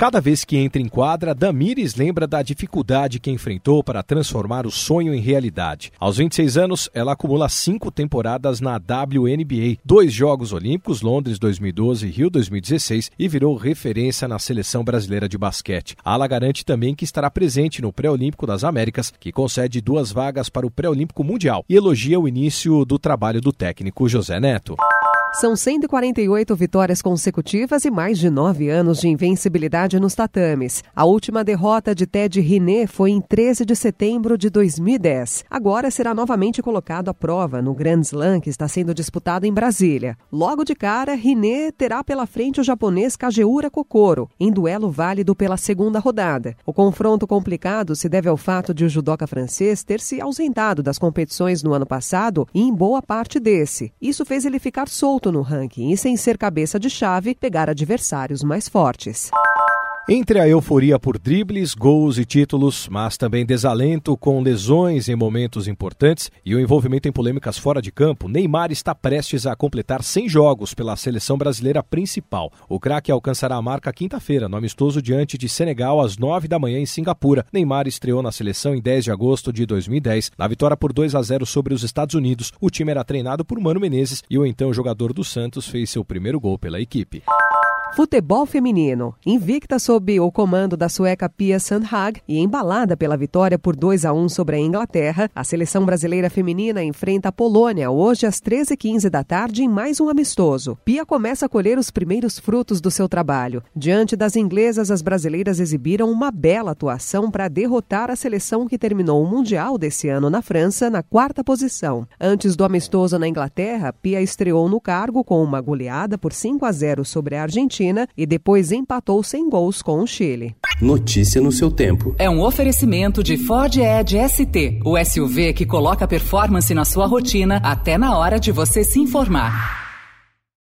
Cada vez que entra em quadra, Damires lembra da dificuldade que enfrentou para transformar o sonho em realidade. Aos 26 anos, ela acumula cinco temporadas na WNBA, dois Jogos Olímpicos, Londres 2012 e Rio 2016, e virou referência na seleção brasileira de basquete. Ala garante também que estará presente no Pré-Olímpico das Américas, que concede duas vagas para o Pré-Olímpico Mundial, e elogia o início do trabalho do técnico José Neto. São 148 vitórias consecutivas e mais de nove anos de invencibilidade nos tatames. A última derrota de Ted Riné foi em 13 de setembro de 2010. Agora será novamente colocado à prova no Grand Slam que está sendo disputado em Brasília. Logo de cara, Riné terá pela frente o japonês Kageura Kokoro, em duelo válido pela segunda rodada. O confronto complicado se deve ao fato de o judoca francês ter se ausentado das competições no ano passado e em boa parte desse. Isso fez ele ficar solto no ranking e, sem ser cabeça de chave, pegar adversários mais fortes. Entre a euforia por dribles, gols e títulos, mas também desalento com lesões em momentos importantes e o envolvimento em polêmicas fora de campo, Neymar está prestes a completar 100 jogos pela seleção brasileira principal. O craque alcançará a marca quinta-feira, no amistoso diante de Senegal, às 9 da manhã em Singapura. Neymar estreou na seleção em 10 de agosto de 2010. Na vitória por 2 a 0 sobre os Estados Unidos, o time era treinado por Mano Menezes e o então jogador do Santos fez seu primeiro gol pela equipe. Futebol feminino. Invicta sob o comando da sueca Pia Sandhag e embalada pela vitória por 2 a 1 sobre a Inglaterra, a seleção brasileira feminina enfrenta a Polônia hoje às 13h15 da tarde em mais um amistoso. Pia começa a colher os primeiros frutos do seu trabalho. Diante das inglesas, as brasileiras exibiram uma bela atuação para derrotar a seleção que terminou o Mundial desse ano na França na quarta posição. Antes do amistoso na Inglaterra, Pia estreou no cargo com uma goleada por 5 a 0 sobre a Argentina Argentina e depois empatou sem gols com o Chile. Notícia no seu tempo. É um oferecimento de Ford Edge ST, o SUV que coloca performance na sua rotina até na hora de você se informar.